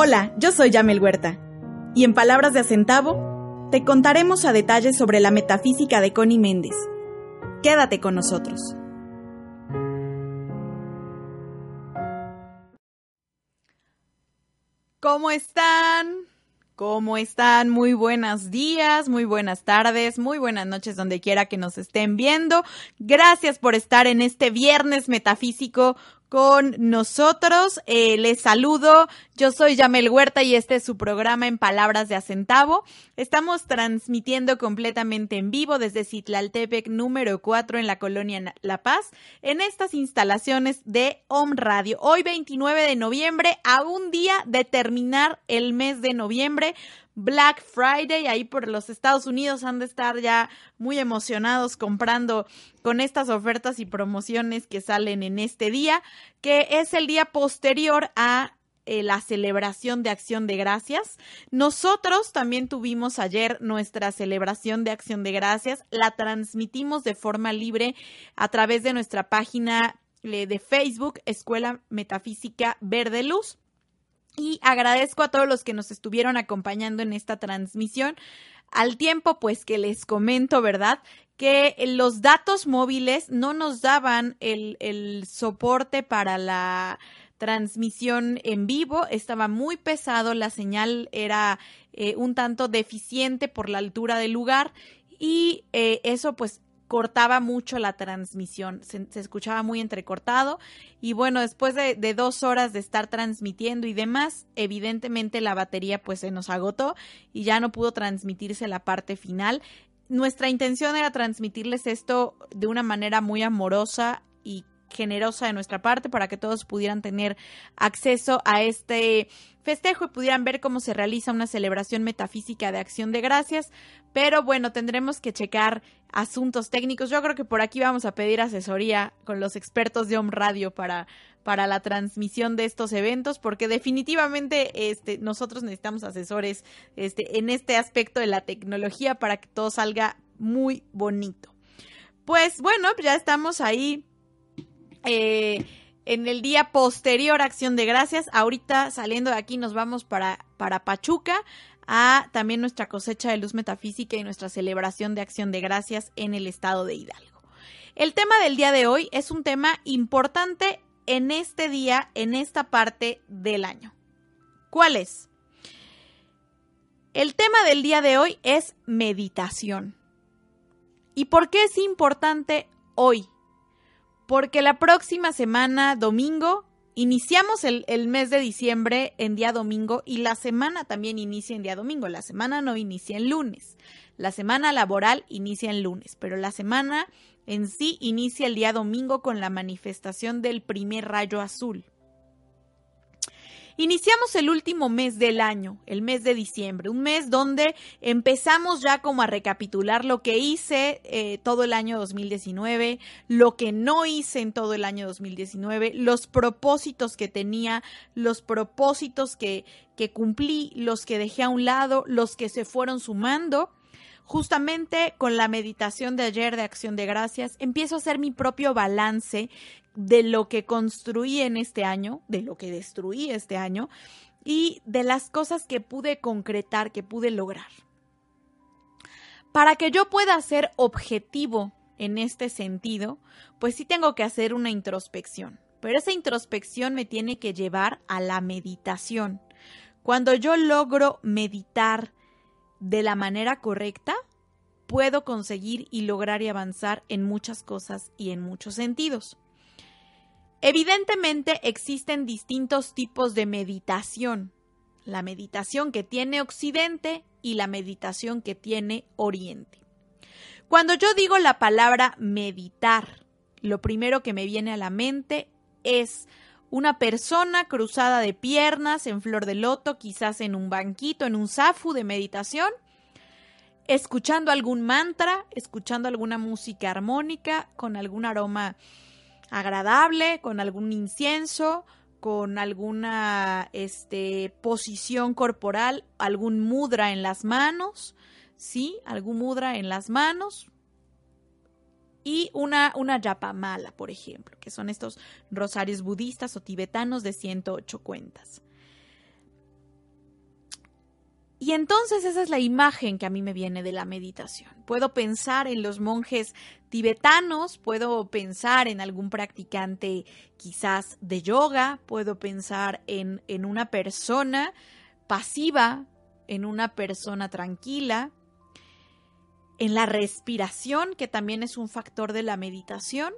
Hola, yo soy Yamel Huerta, y en Palabras de Acentavo te contaremos a detalle sobre la metafísica de Connie Méndez. Quédate con nosotros. ¿Cómo están? ¿Cómo están? Muy buenos días, muy buenas tardes, muy buenas noches donde quiera que nos estén viendo. Gracias por estar en este viernes metafísico con nosotros. Eh, les saludo, yo soy Yamel Huerta y este es su programa en Palabras de Acentavo. Estamos transmitiendo completamente en vivo desde Citlaltepec número 4 en la colonia La Paz, en estas instalaciones de Home Radio. Hoy 29 de noviembre, a un día de terminar el mes de noviembre. Black Friday, ahí por los Estados Unidos han de estar ya muy emocionados comprando con estas ofertas y promociones que salen en este día, que es el día posterior a eh, la celebración de Acción de Gracias. Nosotros también tuvimos ayer nuestra celebración de Acción de Gracias, la transmitimos de forma libre a través de nuestra página eh, de Facebook, Escuela Metafísica Verde Luz y agradezco a todos los que nos estuvieron acompañando en esta transmisión. Al tiempo, pues que les comento, ¿verdad? Que los datos móviles no nos daban el, soporte para la transmisión en vivo, estaba muy pesado, la señal era eh, un tanto deficiente por la altura del lugar y eh, eso pues cortaba mucho la transmisión, se, se, escuchaba muy entrecortado y bueno, después de, de, dos horas de estar transmitiendo y demás, evidentemente la batería pues se nos agotó y ya no pudo transmitirse la parte final. Nuestra intención era transmitirles esto de una manera muy amorosa generosa de nuestra parte para que todos pudieran tener acceso a este festejo y pudieran ver cómo se realiza una celebración metafísica de acción de gracias. Pero bueno, tendremos que checar asuntos técnicos. Yo creo que por aquí vamos a pedir asesoría con los expertos de Home Radio para, para la transmisión de estos eventos, porque definitivamente este, nosotros necesitamos asesores este, en este aspecto de la tecnología para que todo salga muy bonito. Pues bueno, ya estamos ahí. Eh, en el día posterior a Acción de Gracias. Ahorita saliendo de aquí nos vamos para, para Pachuca a también nuestra cosecha de luz metafísica y nuestra celebración de Acción de Gracias en el estado de Hidalgo. El tema del día de hoy es un tema importante en este día, en esta parte del año. ¿Cuál es? El tema del día de hoy es meditación. ¿Y por qué es importante hoy? Porque la próxima semana, domingo, iniciamos el, el, mes de diciembre en día domingo y la semana también inicia en día domingo. La semana no inicia en lunes. La semana laboral inicia en lunes, pero la semana en sí inicia el día domingo con la manifestación del primer rayo azul. Iniciamos el último mes del año, el mes de diciembre, un mes donde empezamos ya como a recapitular lo que hice eh, todo el año 2019, lo que no hice en todo el año 2019, los propósitos que tenía, los propósitos que, que cumplí, los que dejé a un lado, los que se fueron sumando justamente con la meditación de ayer de acción de gracias, empiezo a hacer mi propio balance de lo que construí en este año, de lo que destruí este año y de las cosas que pude concretar, que pude lograr. Para que yo pueda ser objetivo en este sentido, pues sí tengo que hacer una introspección, pero esa introspección me tiene que llevar a la meditación. Cuando yo logro meditar de la manera correcta, puedo conseguir y lograr y avanzar en muchas cosas y en muchos sentidos. Evidentemente existen distintos tipos de meditación. La meditación que tiene Occidente y la meditación que tiene Oriente. Cuando yo digo la palabra meditar, lo primero que me viene a la mente es una persona cruzada de piernas en flor de loto, quizás en un banquito, en un zafu de meditación, escuchando algún mantra, escuchando alguna música armónica, con algún aroma agradable, con algún incienso, con alguna este, posición corporal, algún mudra en las manos, ¿sí? Algún mudra en las manos. Y una, una yapamala, por ejemplo, que son estos rosarios budistas o tibetanos de 108 cuentas. Y entonces esa es la imagen que a mí me viene de la meditación. Puedo pensar en los monjes tibetanos, puedo pensar en algún practicante quizás de yoga, puedo pensar en, en una persona pasiva, en una persona tranquila, en la respiración, que también es un factor de la meditación,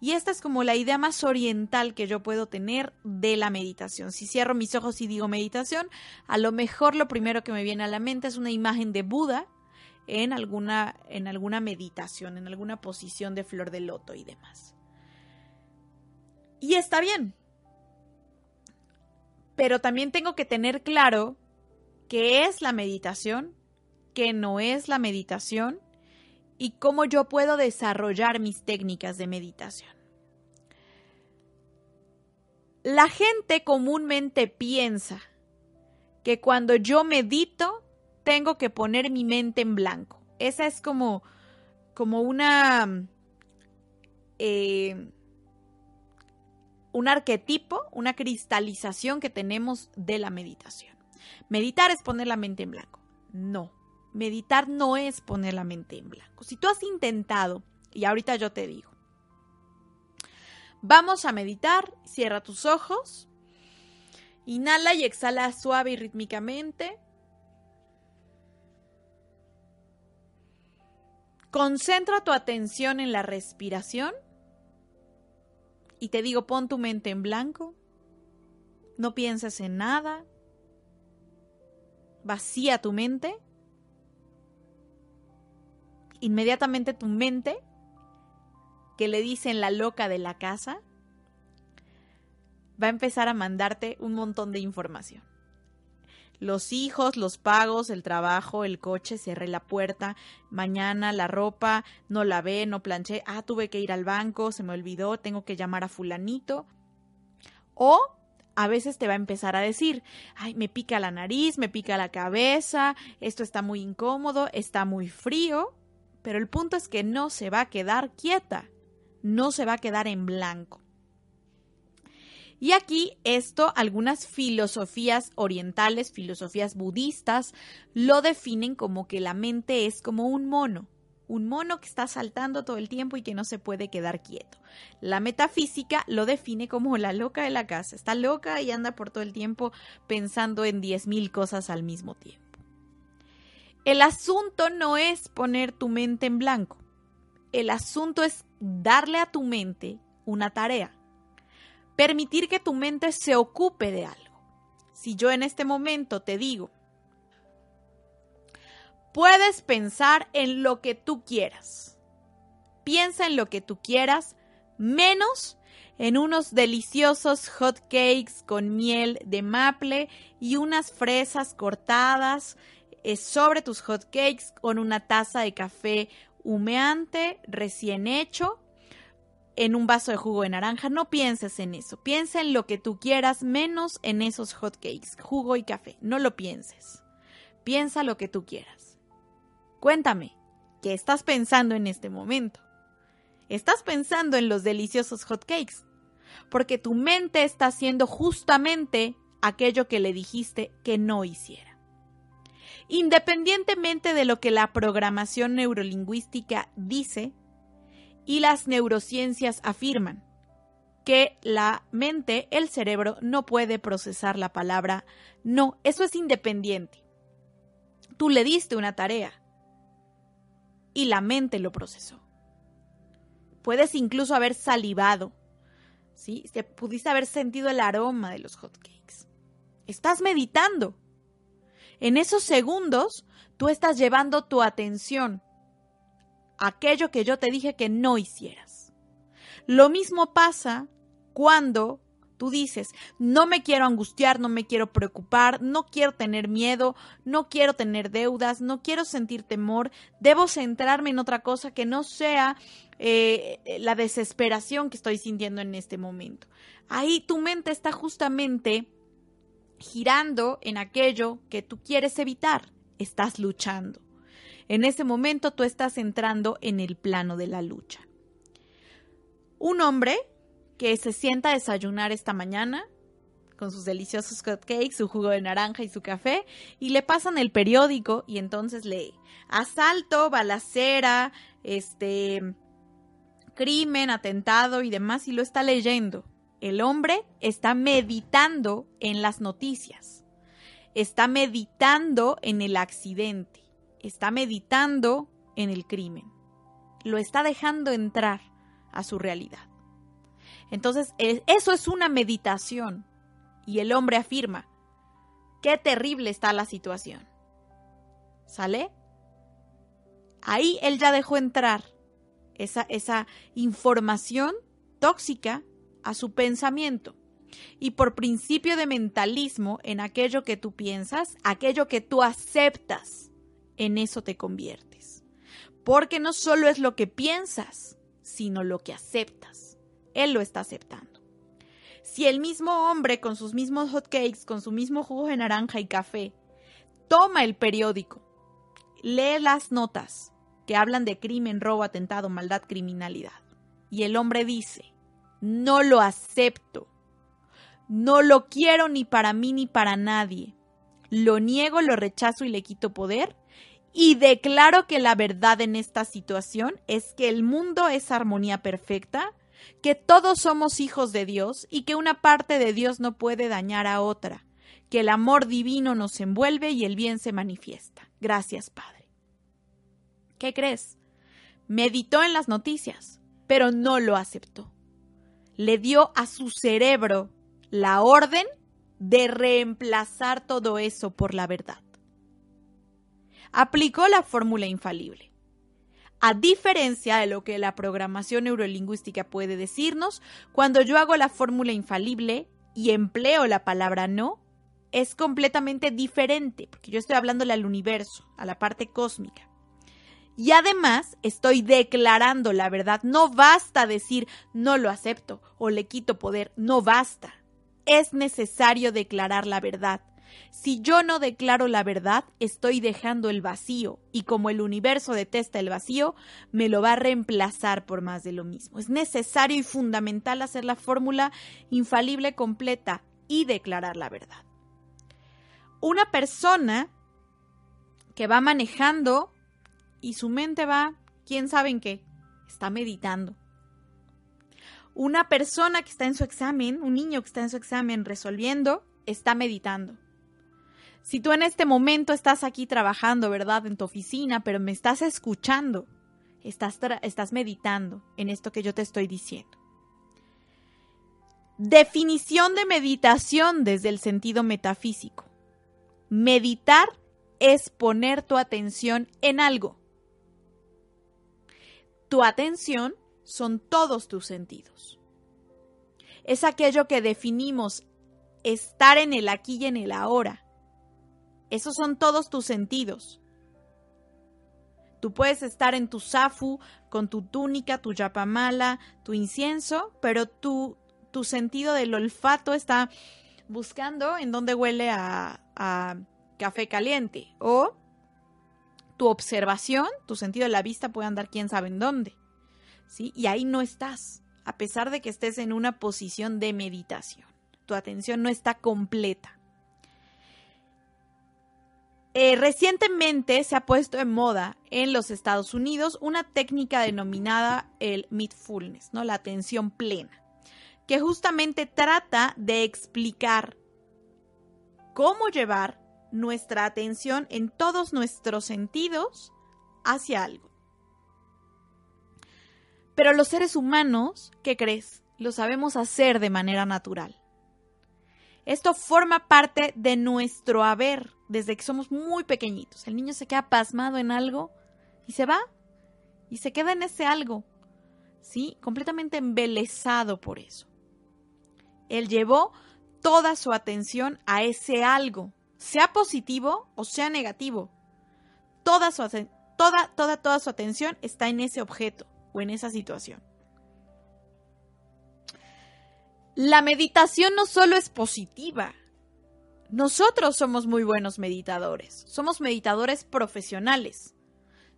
y esta es como la idea más oriental que yo puedo tener de la meditación. Si cierro mis ojos y digo meditación, a lo mejor lo primero que me viene a la mente es una imagen de Buda en alguna, en alguna meditación, en alguna posición de flor de loto y demás. Y está bien. Pero también tengo que tener claro qué es la meditación, qué no es la meditación y cómo yo puedo desarrollar mis técnicas de meditación. La gente comúnmente piensa que cuando yo medito tengo que poner mi mente en blanco. Esa es como, como una... Eh, un arquetipo, una cristalización que tenemos de la meditación. Meditar es poner la mente en blanco. No. Meditar no es poner la mente en blanco. Si tú has intentado, y ahorita yo te digo, vamos a meditar, cierra tus ojos, inhala y exhala suave y rítmicamente. Concentra tu atención en la respiración y te digo, pon tu mente en blanco, no pienses en nada, vacía tu mente inmediatamente tu mente, que le dicen la loca de la casa, va a empezar a mandarte un montón de información. Los hijos, los pagos, el trabajo, el coche, cerré la puerta, mañana la ropa, no la ve, no planché, ah, tuve que ir al banco, se me olvidó, tengo que llamar a fulanito. O a veces te va a empezar a decir, ay, me pica la nariz, me pica la cabeza, esto está muy incómodo, está muy frío. Pero el punto es que no se va a quedar quieta, no se va a quedar en blanco. Y aquí esto, algunas filosofías orientales, filosofías budistas, lo definen como que la mente es como un mono, un mono que está saltando todo el tiempo y que no se puede quedar quieto. La metafísica lo define como la loca de la casa, está loca y anda por todo el tiempo pensando en diez mil cosas al mismo tiempo. El asunto no es poner tu mente en blanco. El asunto es darle a tu mente una tarea. Permitir que tu mente se ocupe de algo. Si yo en este momento te digo, puedes pensar en lo que tú quieras. Piensa en lo que tú quieras, menos en unos deliciosos hot cakes con miel de maple y unas fresas cortadas sobre tus hot cakes con una taza de café humeante recién hecho en un vaso de jugo de naranja. No pienses en eso. Piensa en lo que tú quieras, menos en esos hot cakes, jugo y café. No lo pienses. Piensa lo que tú quieras. Cuéntame, ¿qué estás pensando en este momento? Estás pensando en los deliciosos hot cakes, porque tu mente está haciendo justamente aquello que le dijiste que no hiciera independientemente de lo que la programación neurolingüística dice y las neurociencias afirman, que la mente, el cerebro, no puede procesar la palabra no, eso es independiente. Tú le diste una tarea y la mente lo procesó. Puedes incluso haber salivado, ¿sí? Pudiste haber sentido el aroma de los hotcakes. Estás meditando en esos segundos, tú estás llevando tu atención a aquello que yo te dije que no hicieras. Lo mismo pasa cuando Tú dices, no me quiero angustiar, no me quiero preocupar, no quiero tener miedo, no quiero tener deudas, no quiero sentir temor, debo centrarme en otra cosa que no sea eh, la desesperación que estoy sintiendo en este momento. Ahí tu mente está justamente girando en aquello que tú quieres evitar, estás luchando. En ese momento tú estás entrando en el plano de la lucha. Un hombre que se sienta a desayunar esta mañana con sus deliciosos cupcakes, su jugo de naranja y su café, y le pasan el periódico y entonces lee asalto, balacera, este crimen, atentado y demás, y lo está leyendo. El hombre está meditando en las noticias, está meditando en el accidente, está meditando en el crimen, lo está dejando entrar a su realidad. Entonces, eso es una meditación. Y el hombre afirma, qué terrible está la situación. ¿Sale? Ahí él ya dejó entrar esa, esa información tóxica a su pensamiento. Y por principio de mentalismo, en aquello que tú piensas, aquello que tú aceptas, en eso te conviertes. Porque no solo es lo que piensas, sino lo que aceptas él lo está aceptando. Si el mismo hombre con sus mismos hotcakes, con su mismo jugo de naranja y café, toma el periódico, lee las notas que hablan de crimen, robo, atentado, maldad, criminalidad, y el hombre dice, no lo acepto, no lo quiero ni para mí ni para nadie, lo niego, lo rechazo y le quito poder, y declaro que la verdad en esta situación es que el mundo es armonía perfecta que todos somos hijos de Dios y que una parte de Dios no puede dañar a otra, que el amor divino nos envuelve y el bien se manifiesta. Gracias, Padre. ¿Qué crees? Meditó en las noticias, pero no lo aceptó. Le dio a su cerebro la orden de reemplazar todo eso por la verdad. Aplicó la fórmula infalible a diferencia de lo que la programación neurolingüística puede decirnos, cuando yo hago la fórmula infalible y empleo la palabra no, es completamente diferente, porque yo estoy hablándole al universo, a la parte cósmica. Y además estoy declarando la verdad. No basta decir no lo acepto o le quito poder, no basta. Es necesario declarar la verdad. Si yo no declaro la verdad, estoy dejando el vacío, y como el universo detesta el vacío, me lo va a reemplazar por más de lo mismo. Es necesario y fundamental hacer la fórmula infalible completa y declarar la verdad. Una persona que va manejando y su mente va, quién sabe en qué, está meditando. Una persona que está en su examen, un niño que está en su examen resolviendo, está meditando. Si tú en este momento estás aquí trabajando, ¿verdad? En tu oficina, pero me estás escuchando, estás, estás meditando en esto que yo te estoy diciendo. Definición de meditación desde el sentido metafísico. Meditar es poner tu atención en algo. Tu atención son todos tus sentidos. Es aquello que definimos estar en el aquí y en el ahora. Esos son todos tus sentidos. Tú puedes estar en tu zafu, con tu túnica, tu yapamala, tu incienso, pero tu, tu sentido del olfato está buscando en dónde huele a, a café caliente. O tu observación, tu sentido de la vista puede andar quién sabe en dónde. ¿sí? Y ahí no estás, a pesar de que estés en una posición de meditación. Tu atención no está completa. Eh, recientemente se ha puesto en moda en los Estados Unidos una técnica denominada el mindfulness, ¿no? La atención plena, que justamente trata de explicar cómo llevar nuestra atención en todos nuestros sentidos hacia algo. Pero los seres humanos, ¿qué crees? Lo sabemos hacer de manera natural. Esto forma parte de nuestro haber desde que somos muy pequeñitos. El niño se queda pasmado en algo y se va y se queda en ese algo, ¿sí? Completamente embelesado por eso. Él llevó toda su atención a ese algo, sea positivo o sea negativo. Toda su, toda, toda, toda su atención está en ese objeto o en esa situación. La meditación no solo es positiva. Nosotros somos muy buenos meditadores. Somos meditadores profesionales.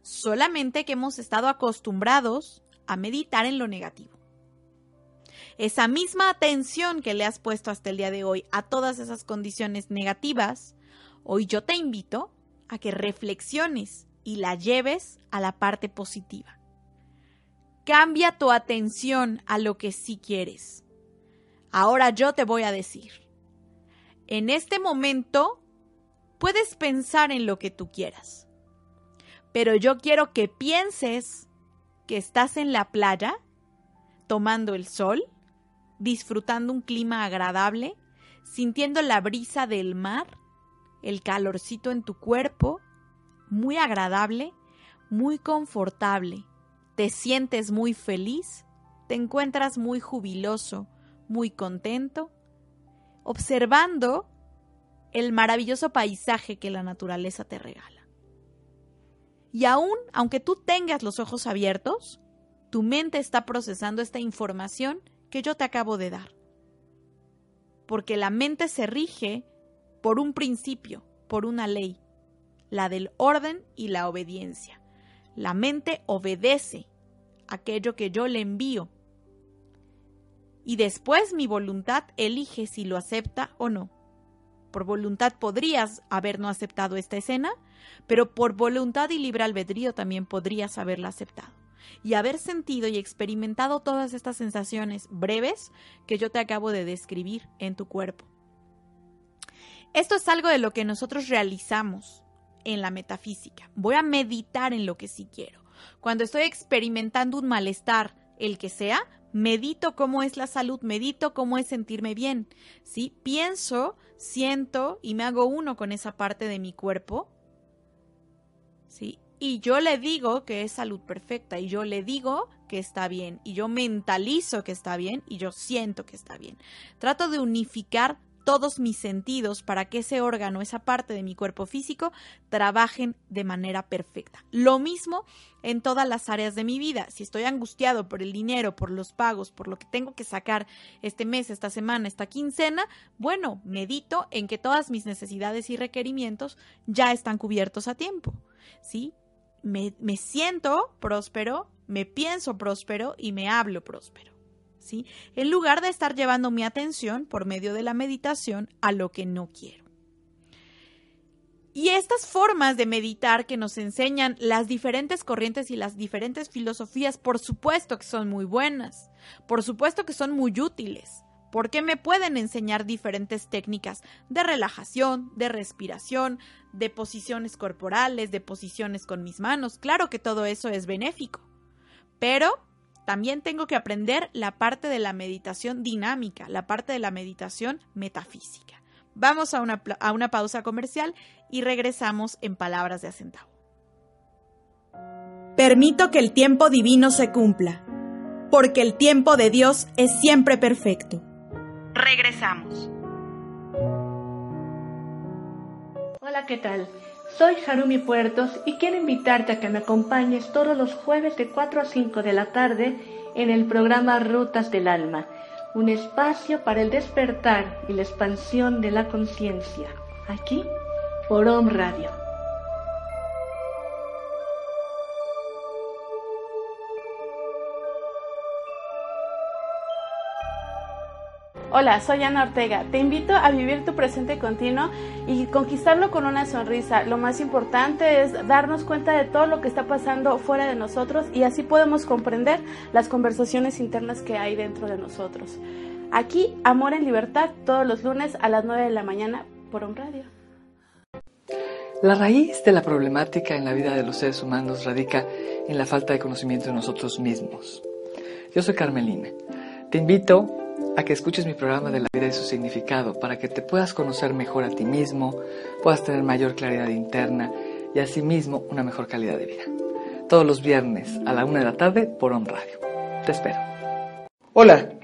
Solamente que hemos estado acostumbrados a meditar en lo negativo. Esa misma atención que le has puesto hasta el día de hoy a todas esas condiciones negativas, hoy yo te invito a que reflexiones y la lleves a la parte positiva. Cambia tu atención a lo que sí quieres. Ahora yo te voy a decir. En este momento puedes pensar en lo que tú quieras. Pero yo quiero que pienses que estás en la playa, tomando el sol, disfrutando un clima agradable, sintiendo la brisa del mar, el calorcito en tu cuerpo, muy agradable, muy confortable. Te sientes muy feliz, te encuentras muy jubiloso, muy contento, observando el maravilloso paisaje que la naturaleza te regala. Y aún, aunque tú tengas los ojos abiertos, tu mente está procesando esta información que yo te acabo de dar. Porque la mente se rige por un principio, por una ley, la del orden y la obediencia. La mente obedece aquello que yo le envío. Y después mi voluntad elige si lo acepta o no. Por voluntad podrías haber no aceptado esta escena, pero por voluntad y libre albedrío también podrías haberla aceptado. Y haber sentido y experimentado todas estas sensaciones breves que yo te acabo de describir en tu cuerpo. Esto es algo de lo que nosotros realizamos en la metafísica. Voy a meditar en lo que sí quiero. Cuando estoy experimentando un malestar, el que sea, medito cómo es la salud, medito cómo es sentirme bien. ¿sí? Pienso, siento y me hago uno con esa parte de mi cuerpo. ¿sí? Y yo le digo que es salud perfecta y yo le digo que está bien y yo mentalizo que está bien y yo siento que está bien. Trato de unificar todos mis sentidos para que ese órgano, esa parte de mi cuerpo físico, trabajen de manera perfecta. Lo mismo en todas las áreas de mi vida. Si estoy angustiado por el dinero, por los pagos, por lo que tengo que sacar este mes, esta semana, esta quincena, bueno, medito en que todas mis necesidades y requerimientos ya están cubiertos a tiempo. ¿Sí? Me, me siento próspero, me pienso próspero y me hablo próspero. ¿sí? En lugar de estar llevando mi atención por medio de la meditación a lo que no quiero. Y estas formas de meditar que nos enseñan las diferentes corrientes y las diferentes filosofías, por supuesto que son muy buenas, por supuesto que son muy útiles, porque me pueden enseñar diferentes técnicas de relajación, de respiración, de posiciones corporales, de posiciones con mis manos. Claro que todo eso es benéfico, pero también tengo que aprender la parte de la meditación dinámica, la parte de la meditación metafísica. Vamos a una, a una pausa comercial y regresamos en palabras de acentavo. Permito que el tiempo divino se cumpla, porque el tiempo de Dios es siempre perfecto. Regresamos. Hola, ¿qué tal? Soy Harumi Puertos y quiero invitarte a que me acompañes todos los jueves de 4 a 5 de la tarde en el programa Rutas del Alma, un espacio para el despertar y la expansión de la conciencia, aquí por Om Radio. Hola, soy Ana Ortega. Te invito a vivir tu presente continuo y conquistarlo con una sonrisa. Lo más importante es darnos cuenta de todo lo que está pasando fuera de nosotros y así podemos comprender las conversaciones internas que hay dentro de nosotros. Aquí, Amor en Libertad, todos los lunes a las 9 de la mañana por un radio. La raíz de la problemática en la vida de los seres humanos radica en la falta de conocimiento de nosotros mismos. Yo soy Carmelina. Te invito a que escuches mi programa de la vida y su significado para que te puedas conocer mejor a ti mismo, puedas tener mayor claridad interna y asimismo una mejor calidad de vida. Todos los viernes a la una de la tarde por On Radio. Te espero. Hola,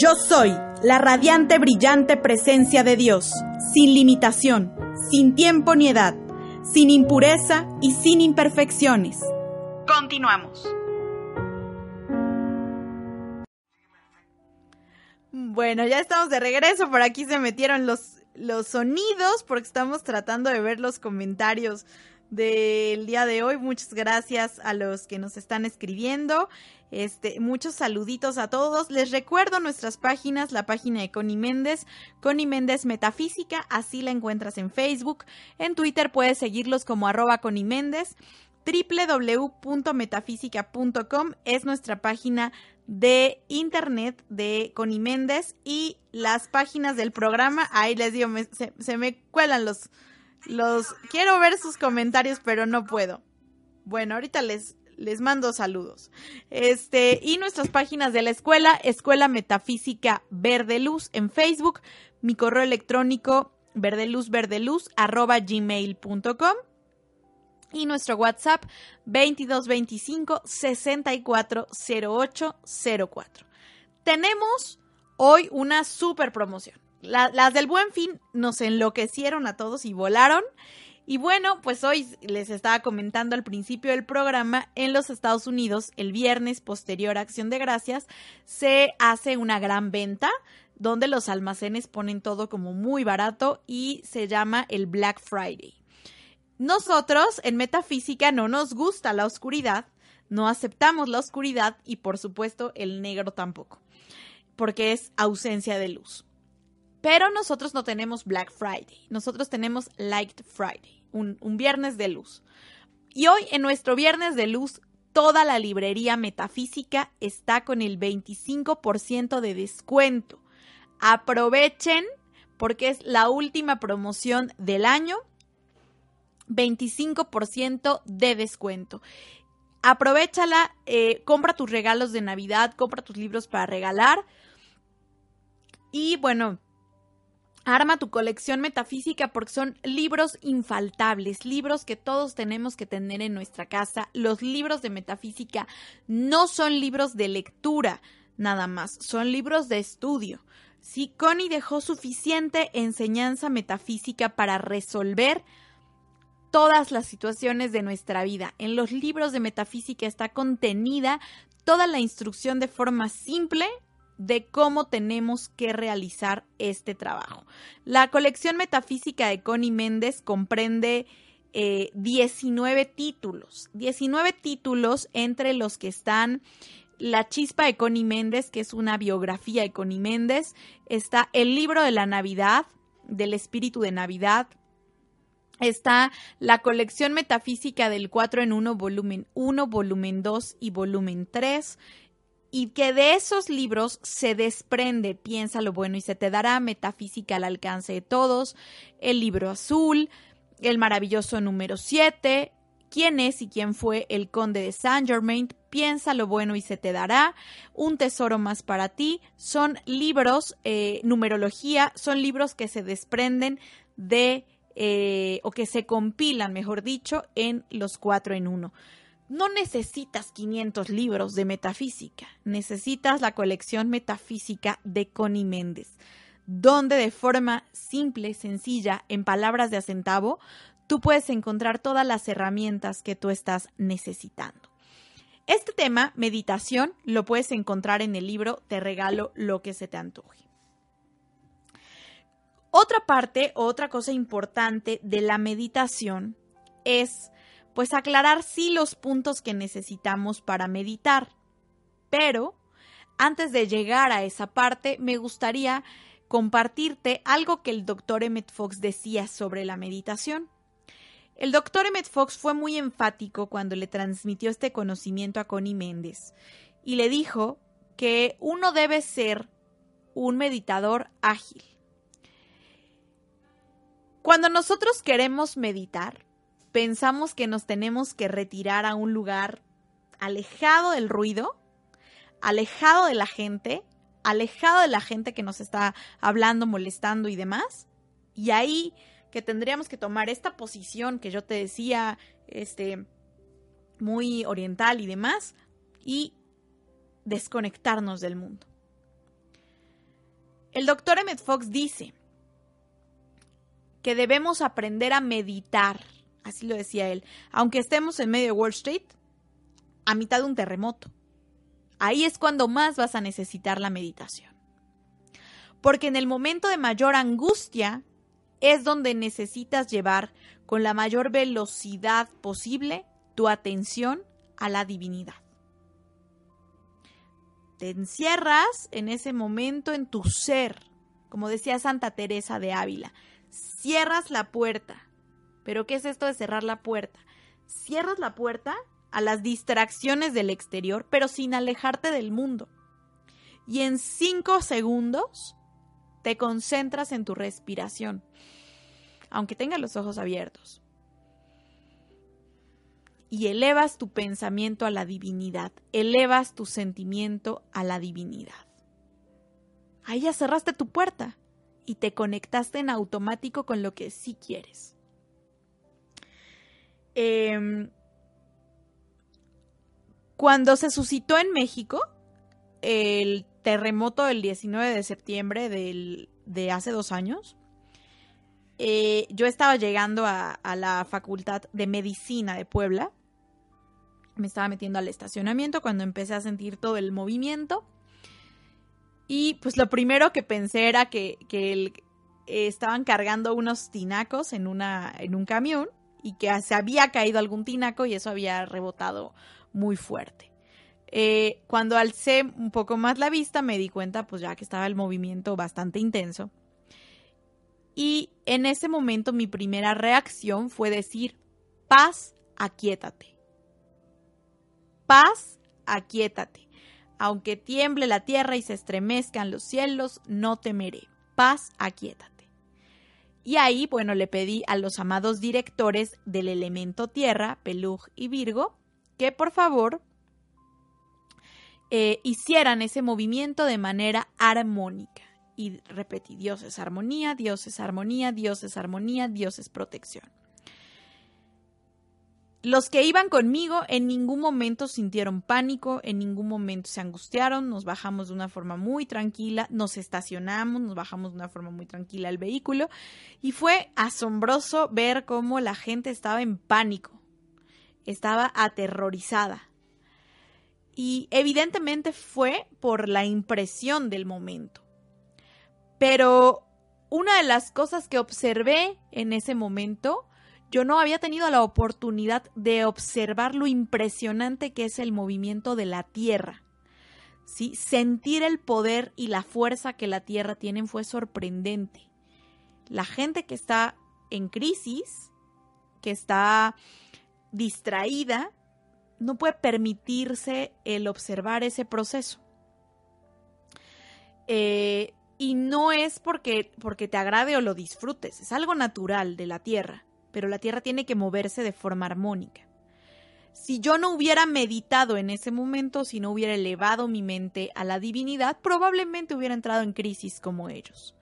Yo soy la radiante, brillante presencia de Dios, sin limitación, sin tiempo ni edad, sin impureza y sin imperfecciones. Continuamos. Bueno, ya estamos de regreso. Por aquí se metieron los, los sonidos porque estamos tratando de ver los comentarios del día de hoy. Muchas gracias a los que nos están escribiendo. Este, muchos saluditos a todos. Les recuerdo nuestras páginas, la página de Connie Méndez, Méndez Metafísica, así la encuentras en Facebook. En Twitter puedes seguirlos como arroba Connie Méndez. www.metafísica.com es nuestra página de internet de Connie Méndez y las páginas del programa. Ahí les digo, se, se me cuelan los, los... Quiero ver sus comentarios, pero no puedo. Bueno, ahorita les, les mando saludos. Este, y nuestras páginas de la escuela, Escuela Metafísica Verde Luz en Facebook, mi correo electrónico verdeluzverdeluz arroba gmail.com y nuestro WhatsApp 2225 640804. Tenemos hoy una super promoción. las del Buen Fin nos enloquecieron a todos y volaron. Y bueno, pues hoy les estaba comentando al principio del programa, en los Estados Unidos, el viernes posterior a Acción de Gracias, se hace una gran venta donde los almacenes ponen todo como muy barato y se llama el Black Friday. Nosotros en Metafísica no nos gusta la oscuridad, no aceptamos la oscuridad y por supuesto el negro tampoco, porque es ausencia de luz. Pero nosotros no tenemos Black Friday, nosotros tenemos Light Friday un, viernes de luz. Y hoy en nuestro viernes de luz, toda la librería metafísica está con el 25% de descuento. Aprovechen porque es la última promoción del año. 25% de descuento. Aprovechala, eh, compra tus regalos de Navidad, compra tus libros para regalar. Y bueno, Arma tu colección metafísica porque son libros infaltables, libros que todos tenemos que tener en nuestra casa. Los libros de metafísica no son libros de lectura nada más, son libros de estudio. Si Connie dejó suficiente enseñanza metafísica para resolver todas las situaciones de nuestra vida. En los libros de metafísica está contenida toda la instrucción de forma simple de cómo tenemos que realizar este trabajo. La colección metafísica de Connie Méndez comprende 19 eh, títulos, 19 títulos entre los que están La chispa de Connie Méndez, que es una biografía de Connie Méndez, está El libro de la Navidad, del espíritu de Navidad, está la colección metafísica del 4 en 1, volumen 1, volumen 2 y volumen 3, y que de esos libros se desprende Piensa lo bueno y se te dará Metafísica al alcance de todos, el libro azul, el maravilloso número 7, quién es y quién fue el conde de Saint Germain, Piensa lo bueno y se te dará, un tesoro más para ti, son libros, eh, numerología, son libros que se desprenden de, eh, o que se compilan, mejor dicho, en los cuatro en uno no necesitas 500 libros de metafísica, necesitas la colección metafísica de Connie Méndez, donde de forma simple, sencilla, en palabras de acentavo, tú puedes encontrar todas las herramientas que tú estás necesitando. Este tema, meditación, lo puedes encontrar en el libro Te regalo lo que se te antoje. Otra parte, otra cosa importante de la meditación es pues aclarar sí los puntos que necesitamos para meditar. Pero, antes de llegar a esa parte, me gustaría compartirte algo que el doctor Emmett Fox decía sobre la meditación. El doctor Emmett Fox fue muy enfático cuando le transmitió este conocimiento a Connie Méndez y le dijo que uno debe ser un meditador ágil. Cuando nosotros queremos meditar, pensamos que nos tenemos que retirar a un lugar alejado del ruido, alejado de la gente, alejado de la gente que nos está hablando, molestando y demás. Y ahí que tendríamos que tomar esta posición que yo te decía, este, muy oriental y demás, y desconectarnos del mundo. El doctor Emmett Fox dice que debemos aprender a meditar, así lo decía él, aunque estemos en medio de Wall Street, a mitad de un terremoto. Ahí es cuando más vas a necesitar la meditación. Porque en el momento de mayor angustia es donde necesitas llevar con la mayor velocidad posible tu atención a la divinidad. Te encierras en ese momento en tu ser, como decía Santa Teresa de Ávila. Cierras la puerta. ¿Pero qué es esto de cerrar la puerta? Cierras la puerta a las distracciones del exterior, pero sin alejarte del mundo. Y en cinco segundos te concentras en tu respiración, aunque tengas los ojos abiertos. Y elevas tu pensamiento a la divinidad, elevas tu sentimiento a la divinidad. Ahí ya cerraste tu puerta y te conectaste en automático con lo que sí quieres. Eh, cuando se suscitó en México el terremoto del 19 de septiembre de hace dos años, eh, yo estaba llegando a, la Facultad de Medicina de Puebla. Me estaba metiendo al estacionamiento cuando empecé a sentir todo el movimiento. Y pues lo primero que pensé era que, estaban cargando unos tinacos en un camión y que se había caído algún tinaco y eso había rebotado muy fuerte. Eh, cuando alcé un poco más la vista me di cuenta pues ya que estaba el movimiento bastante intenso. Y en ese momento mi primera reacción fue decir, paz, aquietate. Paz, aquietate. Aunque tiemble la tierra y se estremezcan los cielos, no temeré. Paz, aquietate. Y ahí, bueno, le pedí a los amados directores del elemento tierra, Pelug y Virgo, que por favor eh, hicieran ese movimiento de manera armónica. Y repetí, Dios es armonía, Dios es armonía, Dios es armonía, Dios es protección. Los que iban conmigo en ningún momento sintieron pánico, en ningún momento se angustiaron, nos bajamos de una forma muy tranquila, nos estacionamos, nos bajamos de una forma muy tranquila al vehículo y fue asombroso ver cómo la gente estaba en pánico, estaba aterrorizada. Y evidentemente fue por la impresión del momento. Pero una de las cosas que observé en ese momento, yo no había tenido la oportunidad de observar lo impresionante que es el movimiento de la Tierra. ¿Sí? Sentir el poder y la fuerza que la Tierra tiene fue sorprendente. La gente que está en crisis, que está distraída, no puede permitirse el observar ese proceso. Eh, y no es porque, porque te agrade o lo disfrutes, es algo natural de la Tierra, pero la Tierra tiene que moverse de forma armónica. Si yo no hubiera meditado en ese momento, si no hubiera elevado mi mente a la divinidad, probablemente hubiera entrado en crisis como ellos.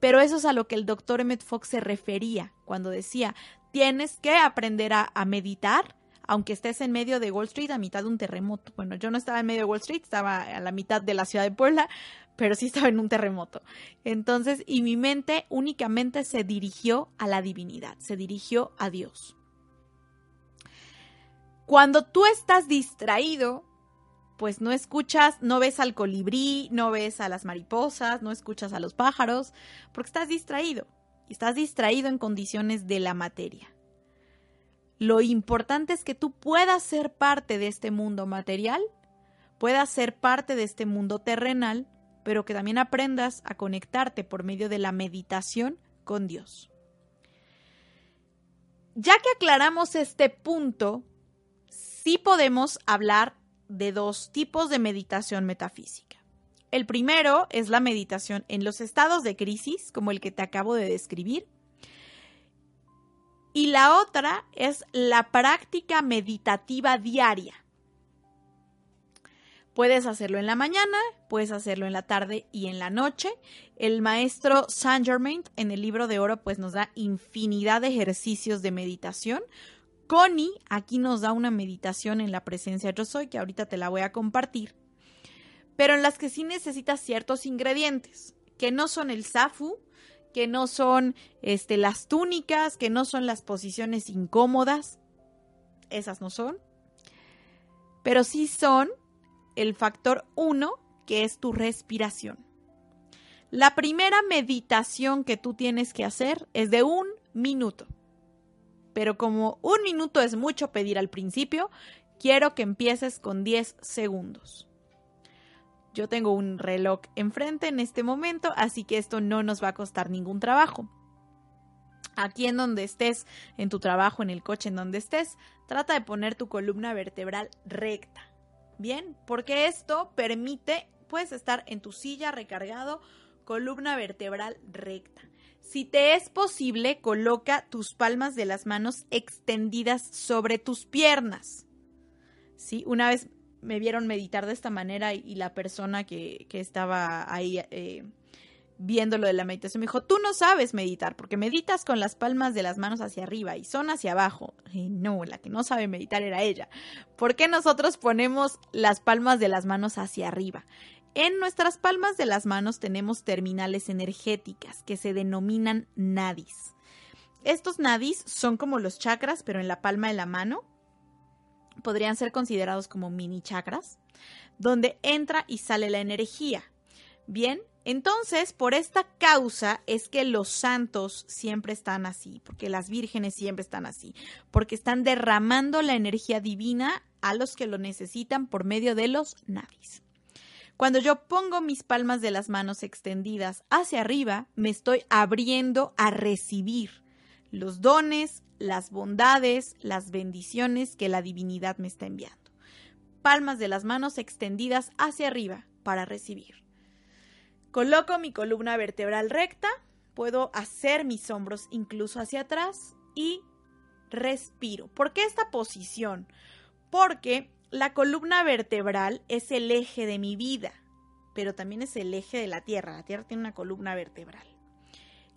Pero eso es a lo que el doctor Emmett Fox se refería cuando decía, tienes que aprender a, a meditar aunque estés en medio de Wall Street a mitad de un terremoto. Bueno, yo no estaba en medio de Wall Street, estaba a la mitad de la ciudad de Puebla, pero sí estaba en un terremoto. Entonces, y mi mente únicamente se dirigió a la divinidad, se dirigió a Dios. Cuando tú estás distraído, pues no escuchas, no ves al colibrí, no ves a las mariposas, no escuchas a los pájaros, porque estás distraído. Estás distraído en condiciones de la materia. Lo importante es que tú puedas ser parte de este mundo material, puedas ser parte de este mundo terrenal, pero que también aprendas a conectarte por medio de la meditación con Dios. Ya que aclaramos este punto, sí podemos hablar de dos tipos de meditación metafísica. El primero es la meditación en los estados de crisis, como el que te acabo de describir. Y la otra es la práctica meditativa diaria. Puedes hacerlo en la mañana, puedes hacerlo en la tarde y en la noche. El maestro Saint Germain en el libro de oro pues nos da infinidad de ejercicios de meditación. Connie aquí nos da una meditación en la presencia yo soy que ahorita te la voy a compartir. Pero en las que sí necesitas ciertos ingredientes, que no son el zafu, que no son este, las túnicas, que no son las posiciones incómodas. Esas no son. Pero sí son el factor uno, que es tu respiración. La primera meditación que tú tienes que hacer es de un minuto. Pero como un minuto es mucho pedir al principio, quiero que empieces con 10 segundos. Yo tengo un reloj enfrente en este momento, así que esto no nos va a costar ningún trabajo. Aquí en donde estés, en tu trabajo, en el coche, en donde estés, trata de poner tu columna vertebral recta. Bien, porque esto permite, puedes estar en tu silla recargado, columna vertebral recta. Si te es posible, coloca tus palmas de las manos extendidas sobre tus piernas. ¿Sí? Una vez me vieron meditar de esta manera y, la persona que, que estaba ahí eh, viendo lo de la meditación me dijo, tú no sabes meditar porque meditas con las palmas de las manos hacia arriba y son hacia abajo. Y no, la que no sabe meditar era ella. ¿Por qué nosotros ponemos las palmas de las manos hacia arriba? En nuestras palmas de las manos tenemos terminales energéticas que se denominan nadis. Estos nadis son como los chakras, pero en la palma de la mano. Podrían ser considerados como mini chakras, donde entra y sale la energía. Bien, entonces, por esta causa es que los santos siempre están así, porque las vírgenes siempre están así, porque están derramando la energía divina a los que lo necesitan por medio de los nadis. Cuando yo pongo mis palmas de las manos extendidas hacia arriba, me estoy abriendo a recibir los dones, las bondades, las bendiciones que la divinidad me está enviando. Palmas de las manos extendidas hacia arriba para recibir. Coloco mi columna vertebral recta, puedo hacer mis hombros incluso hacia atrás y respiro. ¿Por qué esta posición? Porque la columna vertebral es el eje de mi vida, pero también es el eje de la Tierra. La Tierra tiene una columna vertebral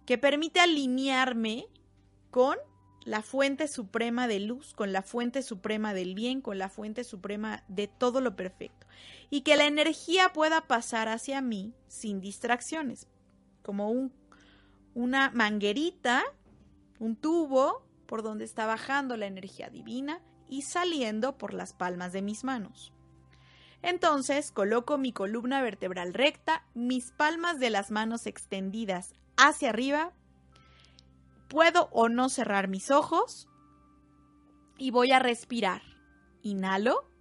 que permite alinearme con la fuente suprema de luz, con la fuente suprema del bien, con la fuente suprema de todo lo perfecto y que la energía pueda pasar hacia mí sin distracciones, como un, una manguerita, un tubo por donde está bajando la energía divina y saliendo por las palmas de mis manos. Entonces coloco mi columna vertebral recta, mis palmas de las manos extendidas hacia arriba, puedo o no cerrar mis ojos y voy a respirar. Inhalo.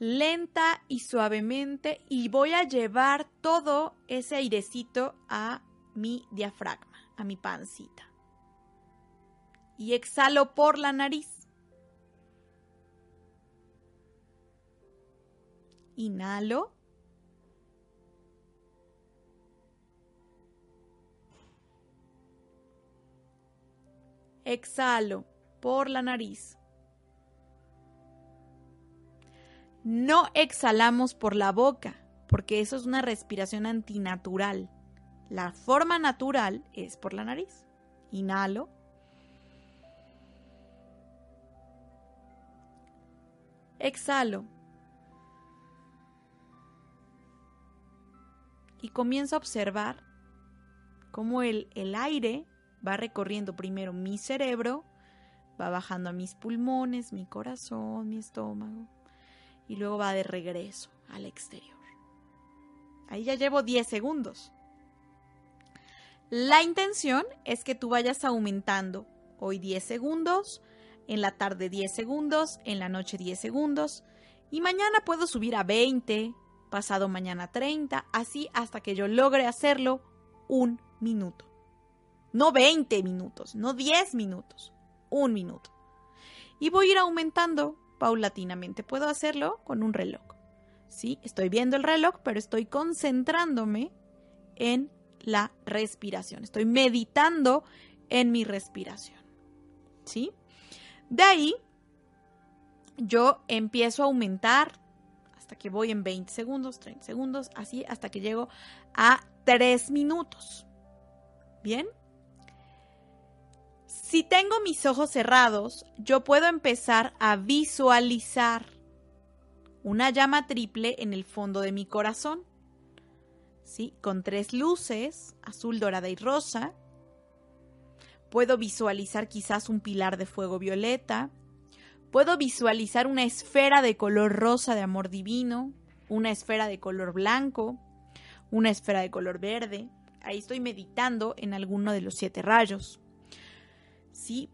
lenta y suavemente y voy a llevar todo ese airecito a mi diafragma, a mi pancita. Y exhalo por la nariz. Inhalo. Exhalo por la nariz. No exhalamos por la boca, porque eso es una respiración antinatural. La forma natural es por la nariz. Inhalo. Exhalo. Y comienzo a observar cómo el, el aire va recorriendo primero mi cerebro, va bajando a mis pulmones, mi corazón, mi estómago, y luego va de regreso al exterior. Ahí ya llevo 10 segundos. La intención es que tú vayas aumentando hoy 10 segundos, en la tarde 10 segundos, en la noche 10 segundos y mañana puedo subir a 20, pasado mañana 30, así hasta que yo logre hacerlo un minuto. No 20 minutos, no 10 minutos, un minuto. Y voy a ir aumentando paulatinamente. Puedo hacerlo con un reloj. ¿Sí? Estoy viendo el reloj, pero estoy concentrándome en la respiración. Estoy meditando en mi respiración. ¿Sí? De ahí, yo empiezo a aumentar hasta que voy en 20 segundos, 30 segundos, así hasta que llego a 3 minutos. ¿Bien? Si tengo mis ojos cerrados, yo puedo empezar a visualizar una llama triple en el fondo de mi corazón. ¿Sí? Con tres luces, azul, dorada y rosa. Puedo visualizar quizás un pilar de fuego violeta. Puedo visualizar una esfera de color rosa de amor divino, una esfera de color blanco, una esfera de color verde. Ahí estoy meditando en alguno de los siete rayos. ¿Sí?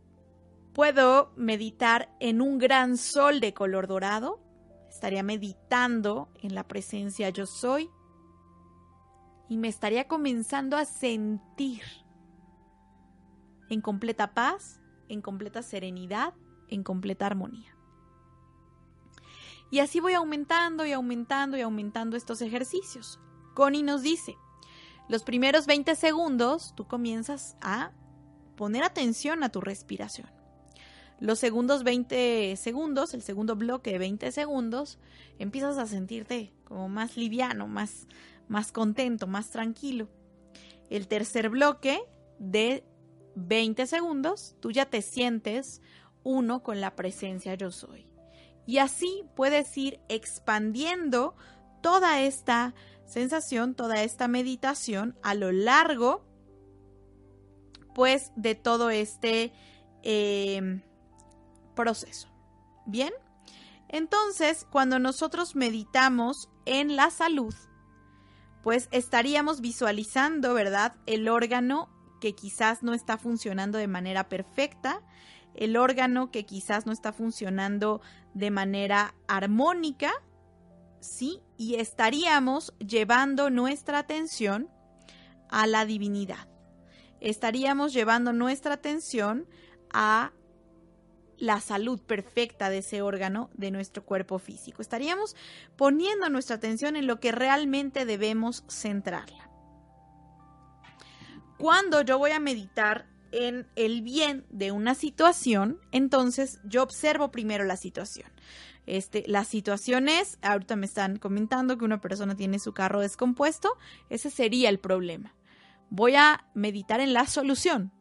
Puedo meditar en un gran sol de color dorado. Estaría meditando en la presencia yo soy. Y me estaría comenzando a sentir en completa paz, en completa serenidad, en completa armonía. Y así voy aumentando y aumentando y aumentando estos ejercicios. Connie nos dice, los primeros 20 segundos tú comienzas a poner atención a tu respiración. Los segundos 20 segundos, el segundo bloque de 20 segundos, empiezas a sentirte como más liviano, más, más contento, más tranquilo. El tercer bloque de 20 segundos, tú ya te sientes uno con la presencia yo soy. Y así puedes ir expandiendo toda esta sensación, toda esta meditación a lo largo pues de todo este em, proceso. Bien, entonces cuando nosotros meditamos en la salud, pues estaríamos visualizando, ¿verdad? El órgano que quizás no está funcionando de manera perfecta, el órgano que quizás no está funcionando de manera armónica, ¿sí? Y estaríamos llevando nuestra atención a la divinidad estaríamos llevando nuestra atención a la salud perfecta de ese órgano de nuestro cuerpo físico. Estaríamos poniendo nuestra atención en lo que realmente debemos centrarla. Cuando yo voy a meditar en el bien de una situación, entonces yo observo primero la situación. Este, la situación es, ahorita me están comentando que una persona tiene su carro descompuesto, ese sería el problema voy a meditar en la solución.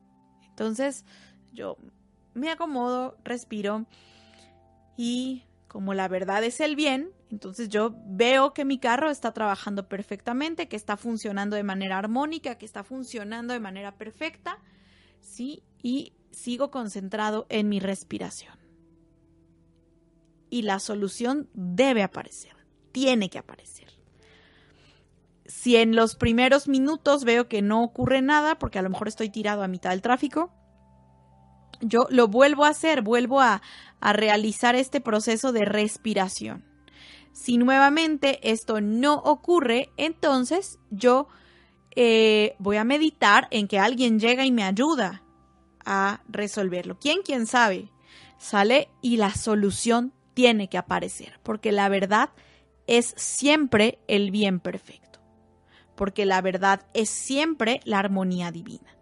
Entonces yo me acomodo, respiro y como la verdad es el bien, entonces yo veo que mi carro está trabajando perfectamente, que está funcionando de manera armónica, que está funcionando de manera perfecta, ¿sí? Y sigo concentrado en mi respiración. Y la solución debe aparecer, tiene que aparecer si en los primeros minutos veo que no ocurre nada, porque a lo mejor estoy tirado a mitad del tráfico, yo lo vuelvo a hacer, vuelvo a, realizar este proceso de respiración. Si nuevamente esto no ocurre, entonces yo eh, voy a meditar en que alguien llega y me ayuda a resolverlo. ¿Quién? ¿Quién sabe? Sale y la solución tiene que aparecer, porque la verdad es siempre el bien perfecto porque la verdad es siempre la armonía divina.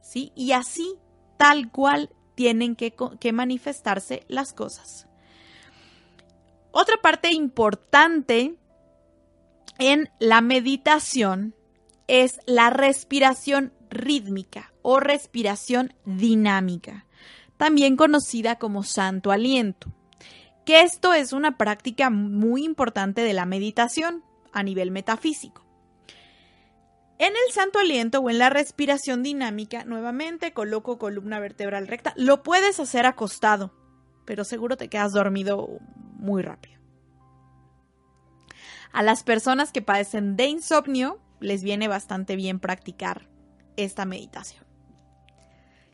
¿Sí? Y así, tal cual, tienen que, manifestarse las cosas. Otra parte importante en la meditación es la respiración rítmica o respiración dinámica, también conocida como santo aliento, que esto es una práctica muy importante de la meditación a nivel metafísico. En el santo aliento o en la respiración dinámica, nuevamente coloco columna vertebral recta. Lo puedes hacer acostado, pero seguro te quedas dormido muy rápido. A las personas que padecen de insomnio, les viene bastante bien practicar esta meditación.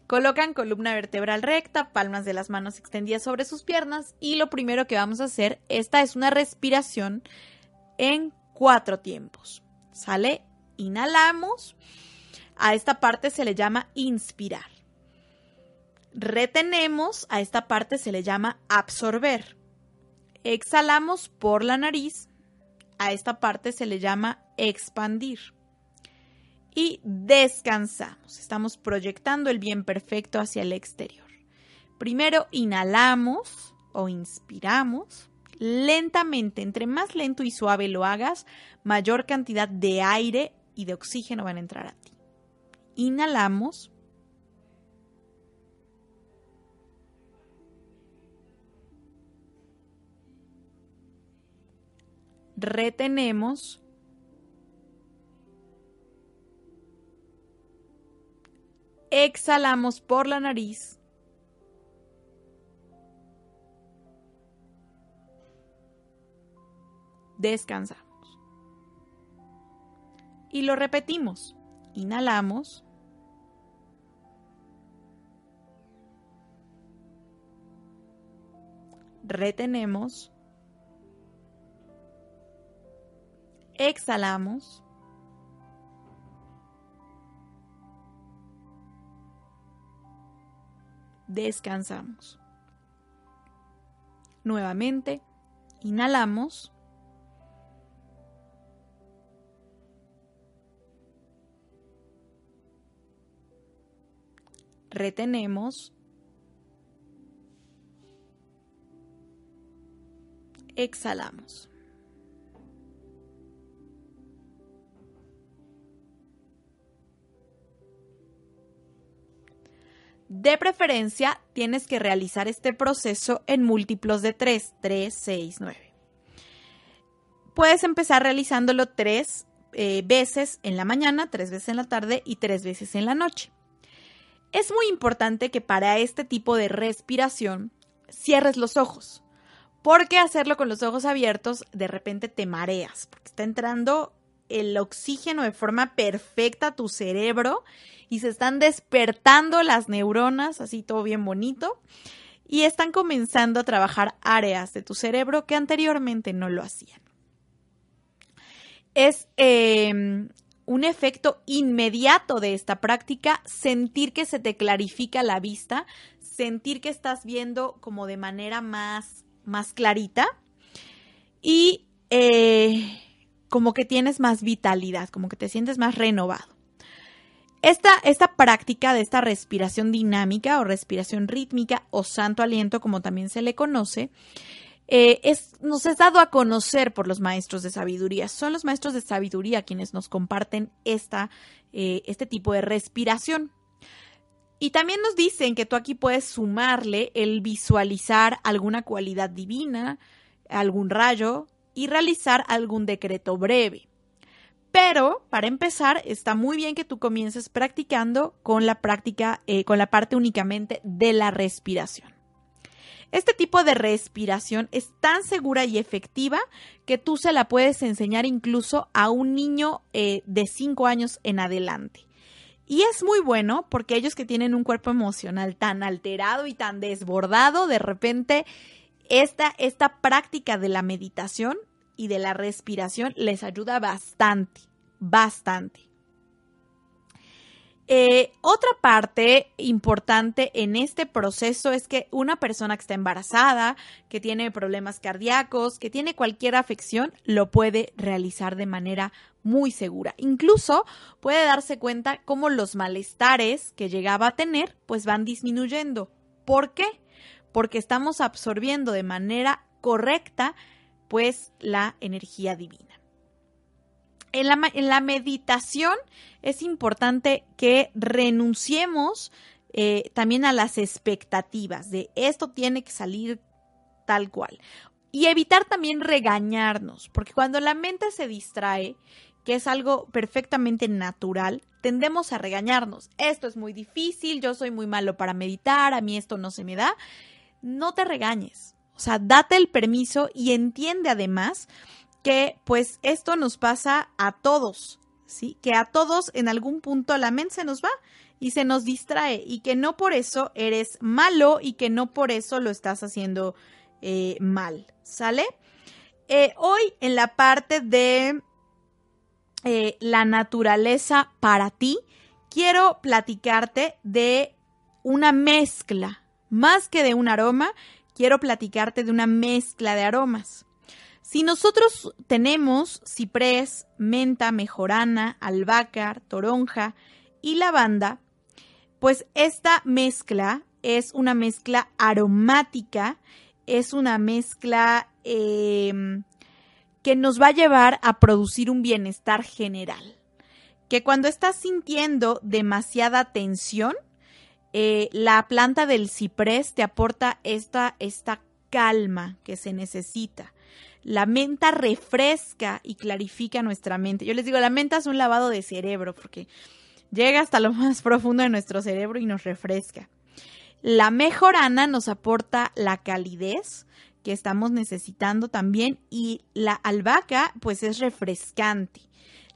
Colocan columna vertebral recta, palmas de las manos extendidas sobre sus piernas y lo primero que vamos a hacer, esta es una respiración en cuatro tiempos. ¿Sale? Inhalamos. A esta parte se le llama inspirar. Retenemos, a esta parte se le llama absorber. Exhalamos por la nariz. A esta parte se le llama expandir. Y descansamos. Estamos proyectando el bien perfecto hacia el exterior. Primero inhalamos o inspiramos lentamente. Entre más lento y suave lo hagas, mayor cantidad de aire y de oxígeno van a entrar a ti. Inhalamos. Retenemos. Exhalamos por la nariz. Descansamos. Y lo repetimos. Inhalamos. Retenemos. Exhalamos. Descansamos. Nuevamente, inhalamos. Retenemos, exhalamos. De preferencia, tienes que realizar este proceso en múltiplos de 3, 3, 6, 9. Puedes empezar realizándolo tres eh, veces en la mañana, tres veces en la tarde y tres veces en la noche. Es muy importante que para este tipo de respiración cierres los ojos, porque hacerlo con los ojos abiertos de repente te mareas, porque está entrando el oxígeno de forma perfecta a tu cerebro y se están despertando las neuronas, así todo bien bonito, y están comenzando a trabajar áreas de tu cerebro que anteriormente no lo hacían. Es eh, un efecto inmediato de esta práctica, sentir que se te clarifica la vista, sentir que estás viendo como de manera más, más clarita y eh, como que tienes más vitalidad, como que te sientes más renovado. Esta, esta práctica de esta respiración dinámica o respiración rítmica o santo aliento, como también se le conoce, eh, es, nos es dado a conocer por los maestros de sabiduría. Son los maestros de sabiduría quienes nos comparten esta, eh, este tipo de respiración. Y también nos dicen que tú aquí puedes sumarle el visualizar alguna cualidad divina, algún rayo y realizar algún decreto breve. Pero para empezar, está muy bien que tú comiences practicando con la práctica, eh, con la parte únicamente de la respiración. Este tipo de respiración es tan segura y efectiva que tú se la puedes enseñar incluso a un niño eh, de 5 años en adelante. Y es muy bueno porque ellos que tienen un cuerpo emocional tan alterado y tan desbordado, de repente esta, esta práctica de la meditación y de la respiración les ayuda bastante, bastante. Eh, otra parte importante en este proceso es que una persona que está embarazada, que tiene problemas cardíacos, que tiene cualquier afección, lo puede realizar de manera muy segura. Incluso puede darse cuenta cómo los malestares que llegaba a tener pues van disminuyendo. ¿Por qué? Porque estamos absorbiendo de manera correcta pues la energía divina en la, meditación es importante que renunciemos eh, también a las expectativas de esto tiene que salir tal cual. Y evitar también regañarnos, porque cuando la mente se distrae, que es algo perfectamente natural, tendemos a regañarnos. Esto es muy difícil, yo soy muy malo para meditar, a mí esto no se me da. No te regañes. O sea, date el permiso y entiende además que pues esto nos pasa a todos, ¿sí? Que a todos en algún punto la mente se nos va y se nos distrae y que no por eso eres malo y que no por eso lo estás haciendo eh, mal, ¿sale? Eh, hoy en la parte de eh, la naturaleza para ti, quiero platicarte de una mezcla, más que de un aroma, quiero platicarte de una mezcla de aromas. Si nosotros tenemos ciprés, menta, mejorana, albahaca, toronja y lavanda, pues esta mezcla es una mezcla aromática, es una mezcla em, que nos va a llevar a producir un bienestar general. Que cuando estás sintiendo demasiada tensión, eh, la planta del ciprés te aporta esta, esta calma que se necesita. La menta refresca y clarifica nuestra mente. Yo les digo, la menta es un lavado de cerebro porque llega hasta lo más profundo de nuestro cerebro y nos refresca. La mejorana nos aporta la calidez que estamos necesitando también y la albahaca pues es refrescante.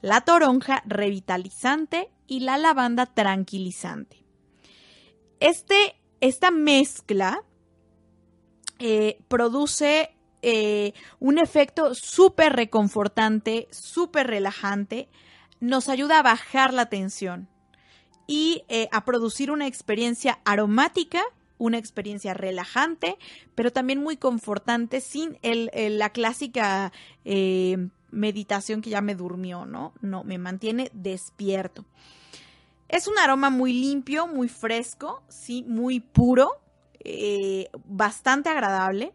La toronja revitalizante y la lavanda tranquilizante. Este, esta mezcla eh, produce eh, un efecto súper reconfortante, súper relajante, nos ayuda a bajar la tensión y eh, a producir una experiencia aromática, una experiencia relajante, pero también muy confortante sin la clásica eh, meditación que ya me durmió, ¿no? No, me mantiene despierto. Es un aroma muy limpio, muy fresco, sí, muy puro, bastante agradable.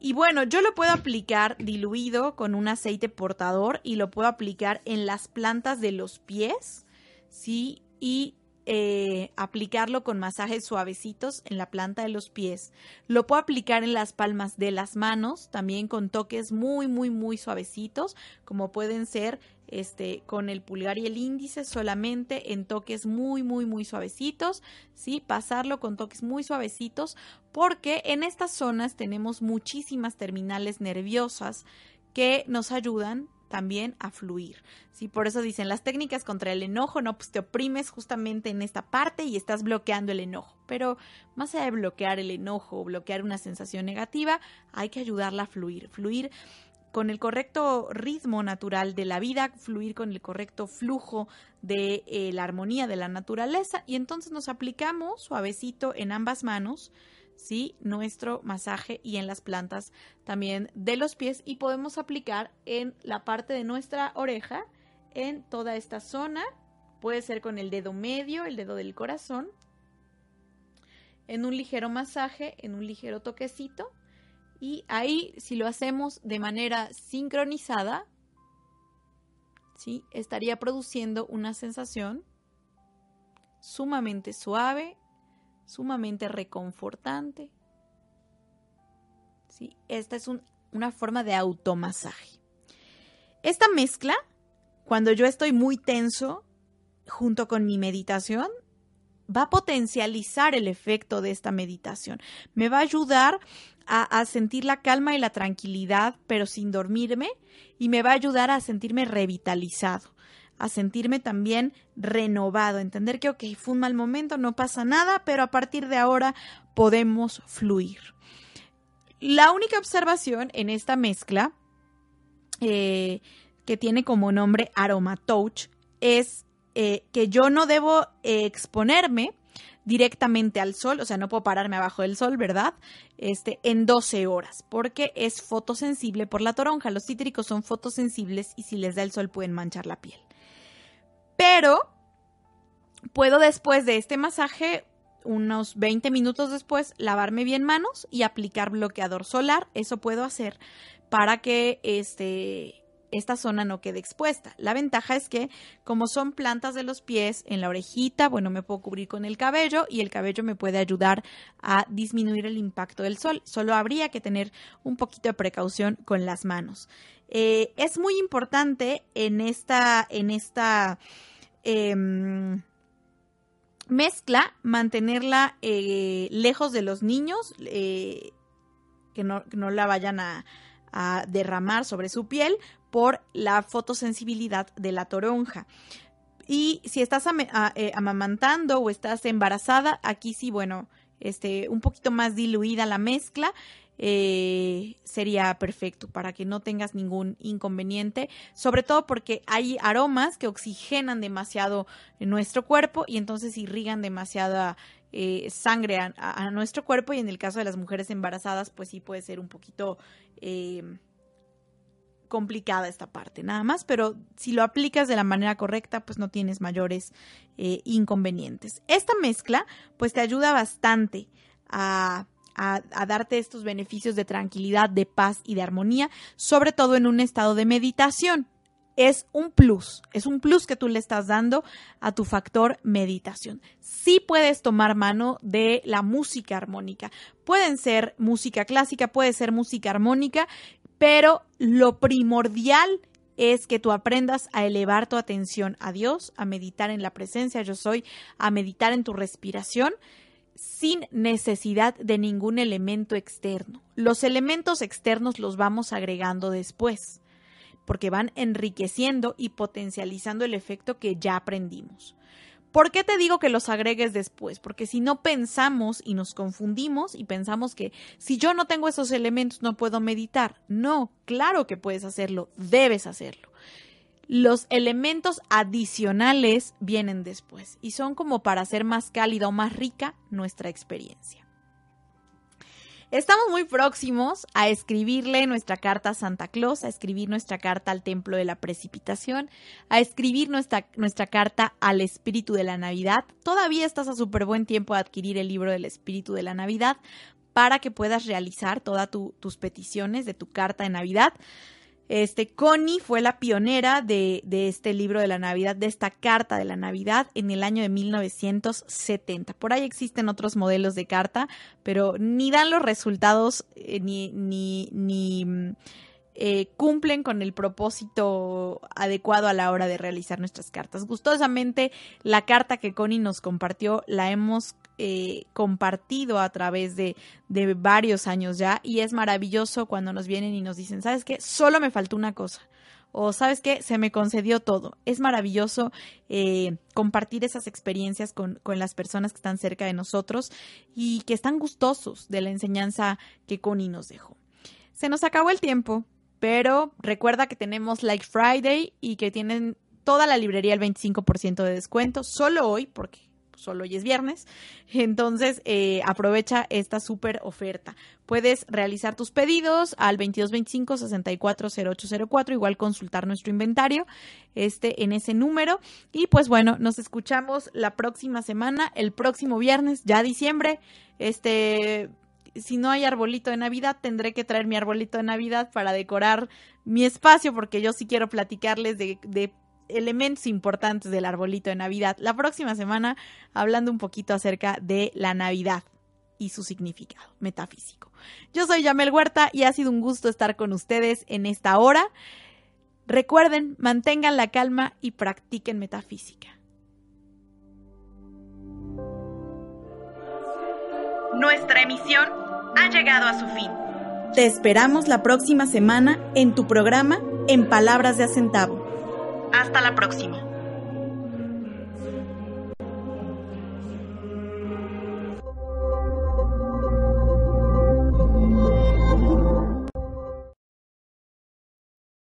Y bueno, yo lo puedo aplicar diluido con un aceite portador y lo puedo aplicar en las plantas de los pies, ¿sí? Y eh, aplicarlo con masajes suavecitos en la planta de los pies. Lo puedo aplicar en las palmas de las manos, también con toques muy, muy, muy suavecitos, como pueden ser este, con el pulgar y el índice solamente en toques muy, muy, muy suavecitos, ¿sí? Pasarlo con toques muy suavecitos porque en estas zonas tenemos muchísimas terminales nerviosas que nos ayudan también a fluir. ¿sí? Por eso dicen las técnicas contra el enojo, no, pues te oprimes justamente en esta parte y estás bloqueando el enojo. Pero más allá de bloquear el enojo o bloquear una sensación negativa, hay que ayudarla a fluir. Fluir con el correcto ritmo natural de la vida, fluir con el correcto flujo de eh, la armonía de la naturaleza. Y entonces nos aplicamos suavecito en ambas manos, ¿sí? Nuestro masaje y en las plantas también de los pies. Y podemos aplicar en la parte de nuestra oreja, en toda esta zona, puede ser con el dedo medio, el dedo del corazón, en un ligero masaje, en un ligero toquecito y ahí, si lo hacemos de manera sincronizada, ¿sí? estaría produciendo una sensación sumamente suave, sumamente reconfortante. ¿sí? Esta es una forma de automasaje. Esta mezcla, cuando yo estoy muy tenso, junto con mi meditación, va a potencializar el efecto de esta meditación. Me va a ayudar a, sentir la calma y la tranquilidad, pero sin dormirme, y me va a ayudar a sentirme revitalizado a sentirme también renovado, entender que, ok, fue un mal momento, no pasa nada, pero a partir de ahora podemos fluir. La única observación en esta mezcla, eh, que tiene como nombre Aroma Touch, es eh, que yo no debo exponerme directamente al sol, o sea, no puedo pararme abajo del sol, ¿verdad? Este, en 12 horas, porque es fotosensible por la toronja. Los cítricos son fotosensibles y si les da el sol pueden manchar la piel. Pero puedo después de este masaje, unos 20 minutos después, lavarme bien manos y aplicar bloqueador solar. Eso puedo hacer para que este esta zona no quede expuesta. La ventaja es que como son plantas de los pies en la orejita, bueno, me puedo cubrir con el cabello y el cabello me puede ayudar a disminuir el impacto del sol. Solo habría que tener un poquito de precaución con las manos. Eh, es muy importante en esta, en esta em, mezcla mantenerla eh, lejos de los niños, eh, que no, la vayan a, a derramar sobre su piel por la fotosensibilidad de la toronja. Y si estás eh, amamantando o estás embarazada, aquí sí, bueno, este, un poquito más diluida la mezcla. eh, sería perfecto para que no tengas ningún inconveniente, sobre todo porque hay aromas que oxigenan demasiado nuestro cuerpo y entonces irrigan demasiada eh, sangre a, nuestro cuerpo y en el caso de las mujeres embarazadas pues sí puede ser un poquito... eh, complicada esta parte, nada más, pero si lo aplicas de la manera correcta, pues no tienes mayores eh, inconvenientes. Esta mezcla, pues te ayuda bastante a, a darte estos beneficios de tranquilidad, de paz y de armonía, sobre todo en un estado de meditación. Es un plus, es un plus que tú le estás dando a tu factor meditación. Sí puedes tomar mano de la música armónica. Pueden ser música clásica, puede ser música armónica, pero lo primordial es que tú aprendas a elevar tu atención a Dios, a meditar en la presencia yo soy, a meditar en tu respiración sin necesidad de ningún elemento externo. Los elementos externos los vamos agregando después, porque van enriqueciendo y potencializando el efecto que ya aprendimos. ¿Por qué te digo que los agregues después? Porque si no pensamos y nos confundimos y pensamos que si yo no tengo esos elementos no puedo meditar. No, claro que puedes hacerlo, debes hacerlo. Los elementos adicionales vienen después y son como para hacer más cálida o más rica nuestra experiencia. Estamos muy próximos a escribirle nuestra carta a Santa Claus, a escribir nuestra carta al Templo de la Precipitación, a escribir nuestra, nuestra carta al Espíritu de la Navidad. Todavía estás a súper buen tiempo de adquirir el libro del Espíritu de la Navidad para que puedas realizar todas tu, tus peticiones de tu carta de Navidad. Este, Connie fue la pionera de, de, este libro de la Navidad, de esta carta de la Navidad en el año de 1970. Por ahí existen otros modelos de carta, pero ni dan los resultados eh, ni, ni, ni eh, cumplen con el propósito adecuado a la hora de realizar nuestras cartas. Gustosamente, la carta que Connie nos compartió la hemos eh, compartido a través de, de, varios años ya y es maravilloso cuando nos vienen y nos dicen, ¿sabes qué? Solo me faltó una cosa. O sabes qué, se me concedió todo. Es maravilloso eh, compartir esas experiencias con, con, las personas que están cerca de nosotros y que están gustosos de la enseñanza que Connie nos dejó. Se nos acabó el tiempo, pero recuerda que tenemos Like Friday y que tienen toda la librería el 25% de descuento, solo hoy, porque solo hoy es viernes. Entonces, eh, aprovecha esta súper oferta. Puedes realizar tus pedidos al 2225-640804, igual consultar nuestro inventario este, en ese número. Y pues bueno, nos escuchamos la próxima semana, el próximo viernes, ya diciembre. Este si no hay arbolito de Navidad, tendré que traer mi arbolito de Navidad para decorar mi espacio, porque yo sí quiero platicarles de, de elementos importantes del arbolito de Navidad la próxima semana, hablando un poquito acerca de la Navidad y su significado metafísico. Yo soy Yamel Huerta y ha sido un gusto estar con ustedes en esta hora. Recuerden, mantengan la calma y practiquen metafísica. Nuestra emisión ha llegado a su fin. Te esperamos la próxima semana en tu programa En Palabras de Acentavo. Hasta la próxima.